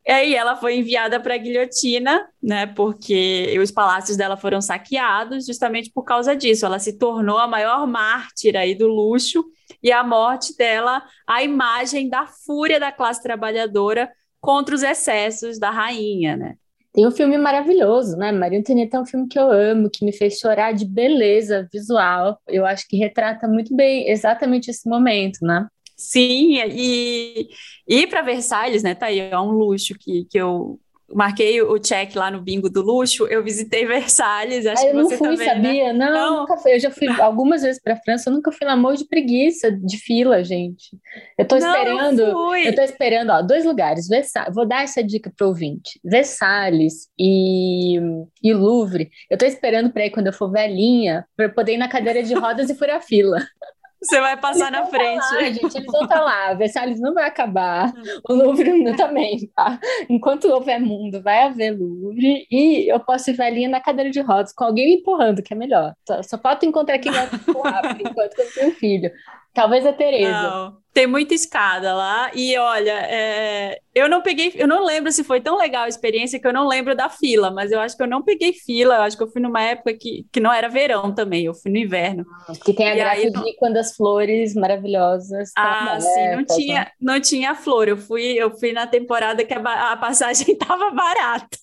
E aí ela foi enviada para a guilhotina, né? Porque os palácios dela foram saqueados justamente por causa disso. Ela se tornou a maior mártir aí do luxo e a morte dela, a imagem da fúria da classe trabalhadora contra os excessos da rainha, né? Tem um filme maravilhoso, né? Maria Antonieta é um filme que eu amo, que me fez chorar de beleza visual. Eu acho que retrata muito bem exatamente esse momento, né? Sim, e ir para Versalhes, né? Tá aí, é um luxo que, que eu marquei o check lá no bingo do luxo, eu visitei [LAUGHS] Versalhes, acho ah, eu que você não fui, também, né? sabia? Né? Não, não, nunca fui. Eu já fui algumas vezes para França, eu nunca fui na mão de preguiça de fila, gente. Eu tô esperando, não eu tô esperando, ó, dois lugares, Versalhes, vou dar essa dica pro ouvinte. Versalhes e, e Louvre. Eu tô esperando para ir quando eu for velhinha, para poder ir na cadeira de rodas e furar fila. [LAUGHS] Você vai passar eles na frente. Lá, gente, eles vão estar tá lá. Versalhes não vai acabar. O Louvre também, tá? Enquanto houver mundo, vai haver Louvre. E eu posso ir velhinha na cadeira de rodas, com alguém me empurrando, que é melhor. Só, só falta encontrar quem vai empurrar, por enquanto que eu tenho filho. Talvez a Tereza. Não. Tem muita escada lá e olha, é, eu não peguei, eu não lembro se foi tão legal a experiência que eu não lembro da fila, mas eu acho que eu não peguei fila, eu acho que eu fui numa época que, que não era verão também, eu fui no inverno. Que tem a e graça aí, de quando as flores maravilhosas. Ah, sim, não tinha, não tinha flor. Eu fui, eu fui na temporada que a, a passagem [LAUGHS] estava barata.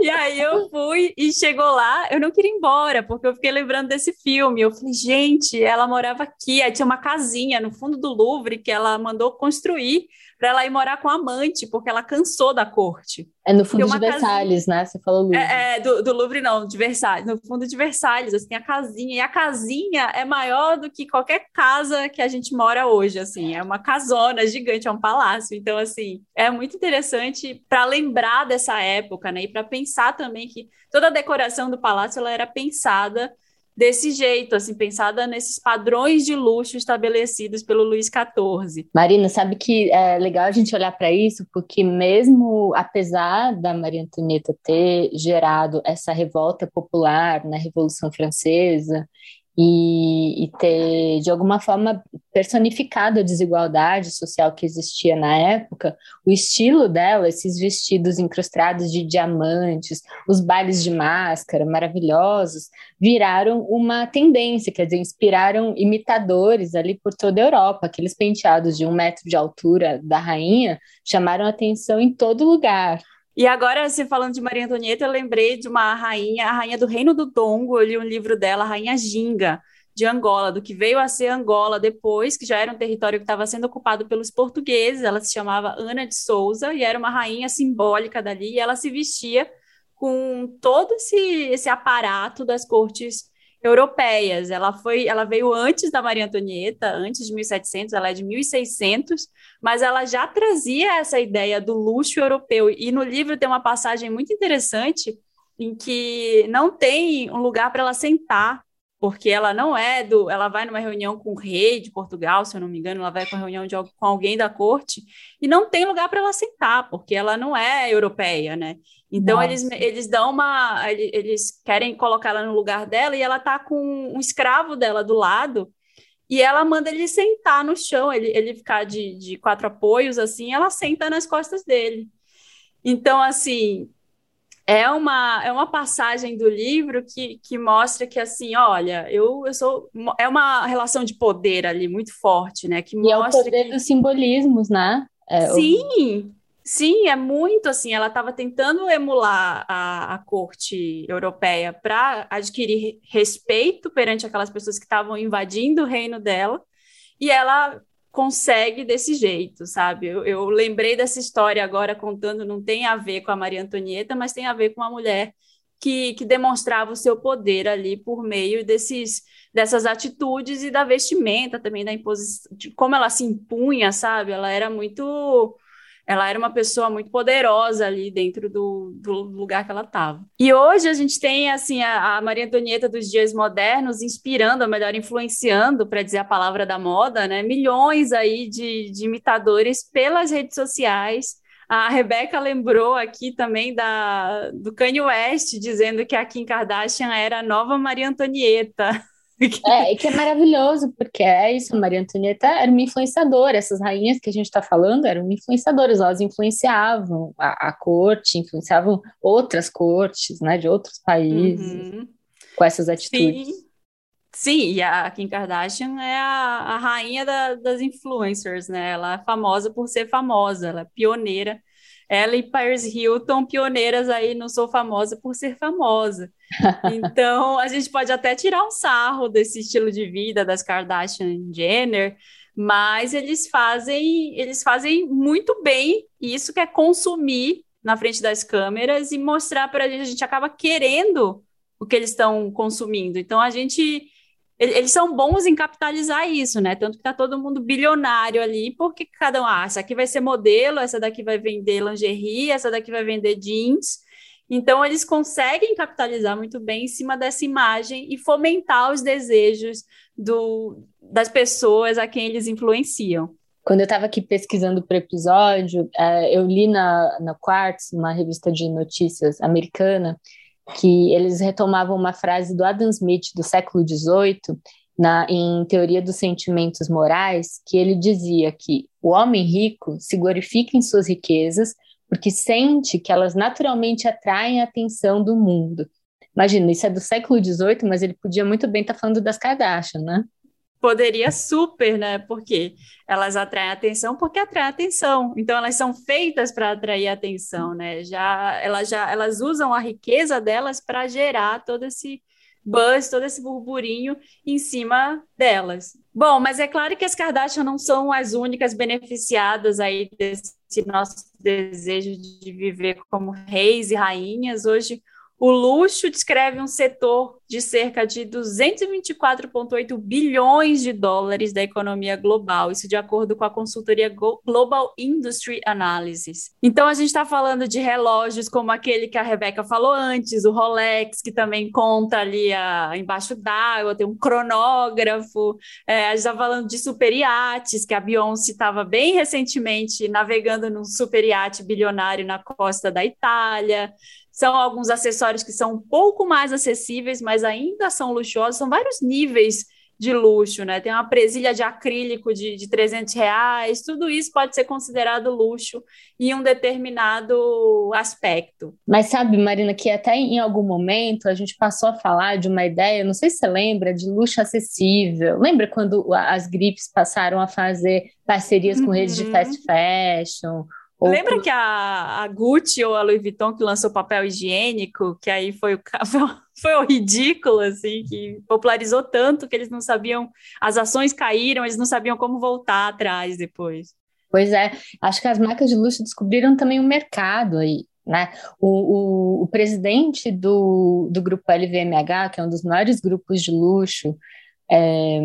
e aí eu fui e chegou lá, eu não queria ir embora, porque eu fiquei lembrando desse filme. Eu falei, gente, ela morava aqui, aí tinha uma casinha no fundo do Louvre que ela mandou construir para ela ir morar com a amante, porque ela cansou da corte. É no fundo de Versalhes, casinha... né? Você falou Louvre. É, é do, do, Louvre não, de Versalhes. No fundo de Versalhes, assim, a casinha. E a casinha é maior do que qualquer casa que a gente mora hoje, assim. É uma casona gigante, é um palácio. Então, assim, é muito interessante para lembrar dessa época, né? E para pensar também que toda a decoração do palácio ela era pensada desse jeito, assim, pensada nesses padrões de luxo estabelecidos pelo Luís XIV. Marina, sabe que é legal a gente olhar para isso, porque mesmo apesar da Maria Antonieta ter gerado essa revolta popular na Revolução Francesa e, e, ter, de alguma forma, personificado a desigualdade social que existia na época, o estilo dela, esses vestidos incrustados de diamantes, os bailes de máscara maravilhosos, viraram uma tendência, quer dizer, inspiraram imitadores ali por toda a Europa. Aqueles penteados de um metro de altura da rainha chamaram atenção em todo lugar. E agora, se falando de Maria Antonieta, eu lembrei de uma rainha, a rainha do Reino do Tongo, eu li um livro dela, a Rainha Ginga, de Angola, do que veio a ser Angola depois, que já era um território que estava sendo ocupado pelos portugueses. Ela se chamava Ana de Souza e era uma rainha simbólica dali, e ela se vestia com todo esse, esse aparato das cortes europeias. Ela foi, ela veio antes da Maria Antonieta, antes de 1700, ela é de 1600, mas ela já trazia essa ideia do luxo europeu. E no livro tem uma passagem muito interessante em que não tem um lugar para ela sentar, porque ela não é do, ela vai numa reunião com o rei de Portugal, se eu não me engano, ela vai com uma reunião de, com alguém da corte e não tem lugar para ela sentar, porque ela não é europeia, né? Então eles, eles dão uma. Eles querem colocar ela no lugar dela e ela tá com um escravo dela do lado. E ela manda ele sentar no chão, ele, ele ficar de, de quatro apoios, assim, ela senta nas costas dele. Então, assim, é uma, é uma passagem do livro que, que mostra que, assim, olha, eu, eu sou. É uma relação de poder ali muito forte, né? Que e mostra é o poder que... dos simbolismos, né? É, Sim, Sim, é muito assim. Ela estava tentando emular a, a corte europeia para adquirir respeito perante aquelas pessoas que estavam invadindo o reino dela, e ela consegue desse jeito, sabe? Eu, eu, lembrei dessa história agora contando, não tem a ver com a Maria Antonieta, mas tem a ver com uma mulher que, que demonstrava o seu poder ali por meio desses dessas atitudes e da vestimenta também da imposição, de como ela se impunha, sabe? Ela era muito ela era uma pessoa muito poderosa ali dentro do, do lugar que ela estava. E hoje a gente tem assim a, a, Maria Antonieta dos dias modernos inspirando, ou melhor, influenciando, para dizer a palavra da moda, né? Milhões aí de, de imitadores pelas redes sociais. A Rebeca lembrou aqui também da, do Kanye West, dizendo que a Kim Kardashian era a nova Maria Antonieta. [LAUGHS] [LAUGHS] É, e que é maravilhoso, porque é isso, Maria Antonieta era uma influenciadora, essas rainhas que a gente está falando eram influenciadoras, elas influenciavam a, a, corte, influenciavam outras cortes, né, de outros países, uhum. com essas atitudes. Sim. Sim, e a Kim Kardashian é a, a rainha da, das influencers, né? Ela é famosa por ser famosa, ela é pioneira ela e Paris Hilton, pioneiras aí no Sou Famosa por ser famosa. [LAUGHS] Então, a gente pode até tirar um sarro desse estilo de vida das Kardashian Jenner, mas eles fazem, eles fazem muito bem isso que é consumir na frente das câmeras e mostrar para a gente, a gente acaba querendo o que eles estão consumindo. Então a gente eles são bons em capitalizar isso, né? Tanto que está todo mundo bilionário ali, porque cada um, ah, essa aqui vai ser modelo, essa daqui vai vender lingerie, essa daqui vai vender jeans. Então, eles conseguem capitalizar muito bem em cima dessa imagem e fomentar os desejos do, das pessoas a quem eles influenciam. Quando eu estava aqui pesquisando para o episódio, é, eu li na, na Quartz, uma revista de notícias americana, que eles retomavam uma frase do Adam Smith do século XVIII, na, em Teoria dos Sentimentos Morais, que ele dizia que o homem rico se glorifica em suas riquezas porque sente que elas naturalmente atraem a atenção do mundo. Imagina, isso é do século XVIII, mas ele podia muito bem estar tá falando das Kardashian, né? Poderia super, né? Porque elas atraem atenção porque atraem atenção. Então elas são feitas para atrair atenção, né? Já elas já elas usam a riqueza delas para gerar todo esse buzz, todo esse burburinho em cima delas. Bom, mas é claro que as Kardashian não são as únicas beneficiadas aí desse nosso desejo de viver como reis e rainhas. Hoje o luxo descreve um setor de cerca de 224,8 bilhões de dólares da economia global, isso de acordo com a consultoria Global Industry Analysis. Então, a gente está falando de relógios como aquele que a Rebeca falou antes, o Rolex, que também conta ali a, embaixo d'água, tem um cronógrafo. É, a gente está falando de super iates, que a Beyoncé estava bem recentemente navegando num super iate bilionário na costa da Itália são alguns acessórios que são um pouco mais acessíveis, mas ainda são luxuosos, são vários níveis de luxo, né? Tem uma presilha de acrílico de, de 300 reais, tudo isso pode ser considerado luxo em um determinado aspecto. Mas sabe, Marina, que até em algum momento a gente passou a falar de uma ideia, não sei se você lembra, de luxo acessível. Lembra quando as gripes passaram a fazer parcerias com redes de uhum. fast fashion? Lembra que a, a, Gucci ou a Louis Vuitton que lançou papel higiênico, que aí foi o [LAUGHS] foi o ridículo, assim, que popularizou tanto que eles não sabiam, as ações caíram, eles não sabiam como voltar atrás depois. Pois é, acho que as marcas de luxo descobriram também o mercado aí, né? O, o, o presidente do, do grupo LVMH, que é um dos maiores grupos de luxo, é,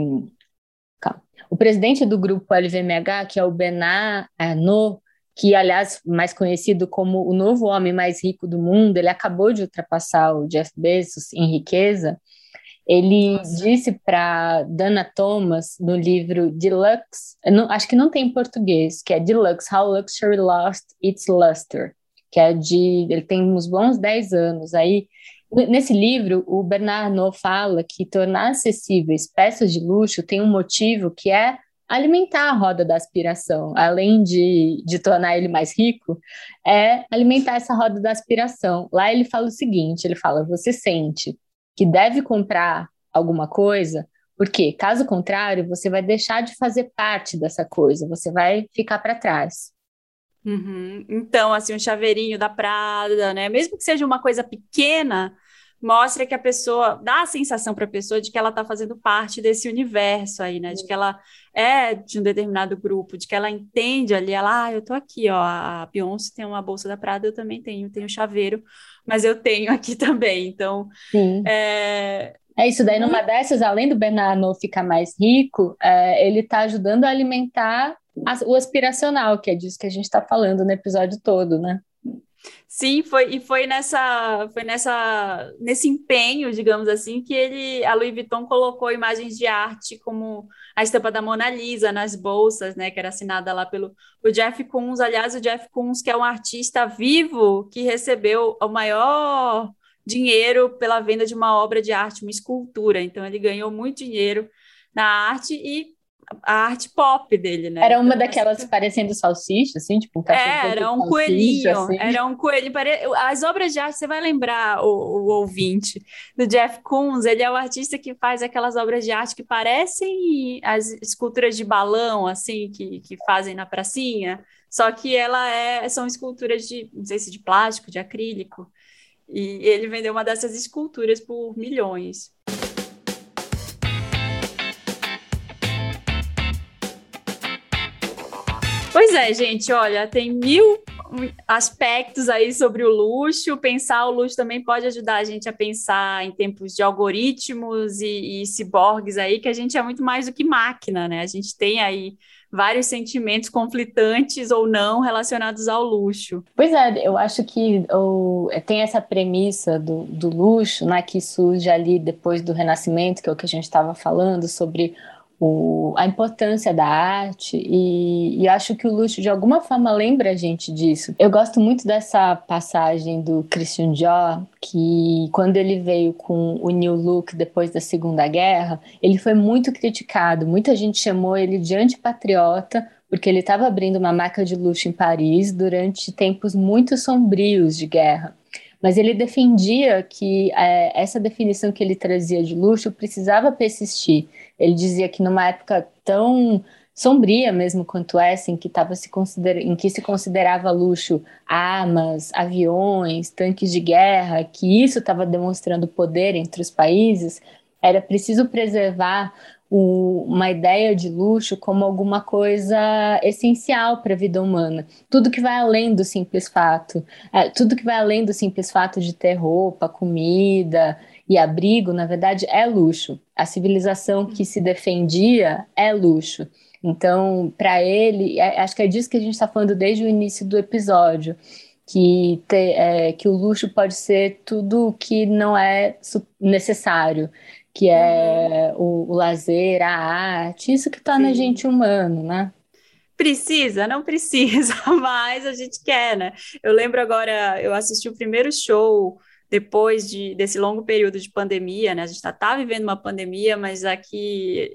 o presidente do grupo LVMH, que é o Bernard Arnault, que, aliás, mais conhecido como o novo homem mais rico do mundo, ele acabou de ultrapassar o Jeff Bezos em riqueza. Ele Nossa. disse para Dana Thomas no livro Deluxe, não, acho que não tem em português, que é Deluxe, How Luxury Lost Its Luster, que é de, ele tem uns bons 10 anos. Aí, nesse livro, o Bernard Arnault fala que tornar acessíveis peças de luxo tem um motivo que é alimentar a roda da aspiração, além de, de tornar ele mais rico, é alimentar essa roda da aspiração. Lá ele fala o seguinte: ele fala, você sente que deve comprar alguma coisa, porque caso contrário, você vai deixar de fazer parte dessa coisa, você vai ficar para trás. Uhum. Então, assim, um chaveirinho da Prada, né? Mesmo que seja uma coisa pequena, mostra que a pessoa dá a sensação para a pessoa de que ela está fazendo parte desse universo aí, né? De que ela é de um determinado grupo, de que ela entende ali, ela, ah, eu tô aqui, ó, a Beyoncé tem uma bolsa da Prada, eu também tenho, tenho chaveiro, mas eu tenho aqui [LAUGHS] também. Então, Sim. é, é isso daí, numa dessas, além do Bernardo ficar mais rico, é, ele está ajudando a alimentar o aspiracional, que é disso que a gente está falando no episódio todo, né? Sim, foi e foi nessa foi nessa nesse empenho, digamos assim, que ele a Louis Vuitton colocou imagens de arte como a estampa da Mona Lisa nas bolsas, né, que era assinada lá pelo o Jeff Koons, aliás, o Jeff Koons, que é um artista vivo que recebeu o maior dinheiro pela venda de uma obra de arte, uma escultura. Então ele ganhou muito dinheiro na arte e a arte pop dele, né? Era uma então, daquelas assim, parecendo salsicha, assim, tipo um cachorro. É, era um coelhinho, assim. era um coelho. As obras de arte, você vai lembrar, o, o, ouvinte, do Jeff Koons, ele é o artista que faz aquelas obras de arte que parecem as esculturas de balão, assim, que, que fazem na pracinha. só que ela é, são esculturas de, não sei se de plástico, de acrílico, e ele vendeu uma dessas esculturas por milhões. É, gente, olha, tem mil aspectos aí sobre o luxo. Pensar o luxo também pode ajudar a gente a pensar em tempos de algoritmos e, e ciborgues aí, que a gente é muito mais do que máquina, né? A gente tem aí vários sentimentos conflitantes ou não relacionados ao luxo. Pois é, eu acho que ou, tem essa premissa do, do luxo, né, que surge ali depois do Renascimento, que é o que a gente estava falando, sobre o, a importância da arte e, e, acho que o luxo de alguma forma lembra a gente disso. Eu gosto muito dessa passagem do Christian Dior, que quando ele veio com o New Look depois da Segunda Guerra, ele foi muito criticado. Muita gente chamou ele de antipatriota porque ele estava abrindo uma marca de luxo em Paris durante tempos muito sombrios de guerra mas ele defendia que é, essa definição que ele trazia de luxo precisava persistir. Ele dizia que numa época tão sombria mesmo quanto essa, em que, tava se consider... em que se considerava luxo armas, aviões, tanques de guerra, que isso estava demonstrando poder entre os países, era preciso preservar o, uma ideia de luxo como alguma coisa essencial para a vida humana. Tudo que vai além do simples fato, é, tudo que vai além do simples fato de ter roupa, comida e abrigo, na verdade, é luxo. A civilização que se defendia é luxo. Então, para ele, é, acho que é disso que a gente está falando desde o início do episódio, que, ter, é, que o luxo pode ser tudo que não é necessário, que é uhum. o, o, lazer, a arte, isso que torna Sim. a gente humano, né? Precisa, não precisa, [LAUGHS] mas a gente quer, né? Eu lembro agora, eu assisti o primeiro show depois de, desse longo período de pandemia, né? A gente está tá vivendo uma pandemia, mas aqui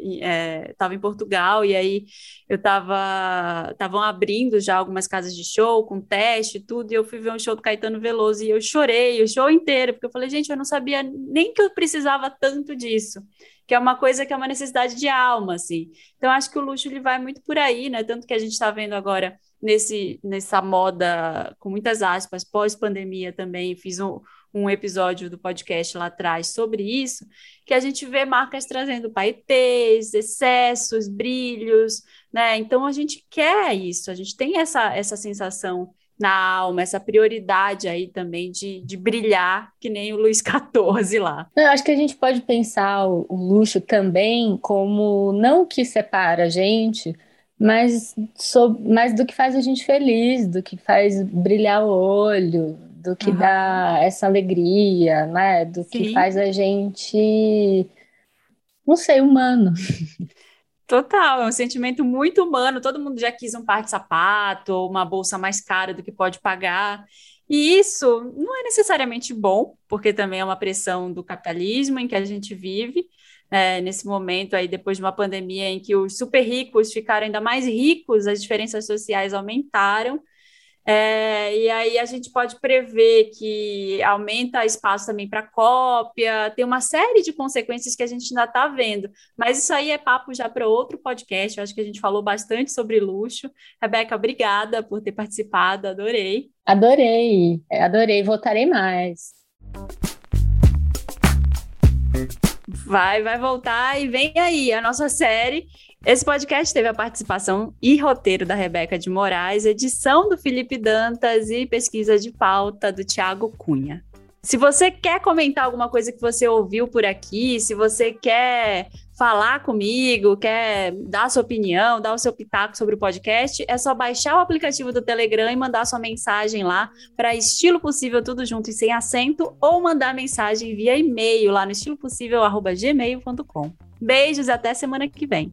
estava é, em Portugal e aí eu estava estavam abrindo já algumas casas de show com teste tudo, e eu fui ver um show do Caetano Veloso e eu chorei o show inteiro, porque eu falei, gente, eu não sabia nem que eu precisava tanto disso que é uma coisa que é uma necessidade de alma, assim. Então, acho que o luxo ele vai muito por aí, né? Tanto que a gente está vendo agora nesse, nessa moda, com muitas aspas, pós-pandemia também, fiz um, um episódio do podcast lá atrás sobre isso, que a gente vê marcas trazendo paetês, excessos, brilhos, né? Então a gente quer isso, a gente tem essa, essa sensação na alma, essa prioridade aí também de, de brilhar, que nem o Luiz [LAUGHS] XIV lá. Eu acho que a gente pode pensar o, o luxo também como não que separa a gente, mas, so, mas do que faz a gente feliz, do que faz brilhar o olho, do que uhum. dá essa alegria, né? Do Sim. que faz a gente, não sei, humano. Total, é um sentimento muito humano. Todo mundo já quis um par de sapato ou uma bolsa mais cara do que pode pagar. E isso não é necessariamente bom, porque também é uma pressão do capitalismo em que a gente vive. É, nesse momento aí, depois de uma pandemia em que os super ricos ficaram ainda mais ricos, as diferenças sociais aumentaram, é, e aí a gente pode prever que aumenta espaço também para cópia, tem uma série de consequências que a gente ainda está vendo. Mas isso aí é papo já para outro podcast. Eu acho que a gente falou bastante sobre luxo. Rebeca, obrigada por ter participado, adorei. Adorei, adorei, voltarei mais. Vai, vai voltar e vem aí a nossa série esse podcast teve a participação e roteiro da Rebeca de Moraes, edição do Felipe Dantas e pesquisa de pauta do Tiago Cunha. Se você quer comentar alguma coisa que você ouviu por aqui, se você quer falar comigo, quer dar sua opinião, dar o seu pitaco sobre o podcast, é só baixar o aplicativo do Telegram e mandar sua mensagem lá para estilo possível tudo junto e sem acento ou mandar mensagem via e-mail lá no estilopossível@gmail.com. Beijos e até semana que vem.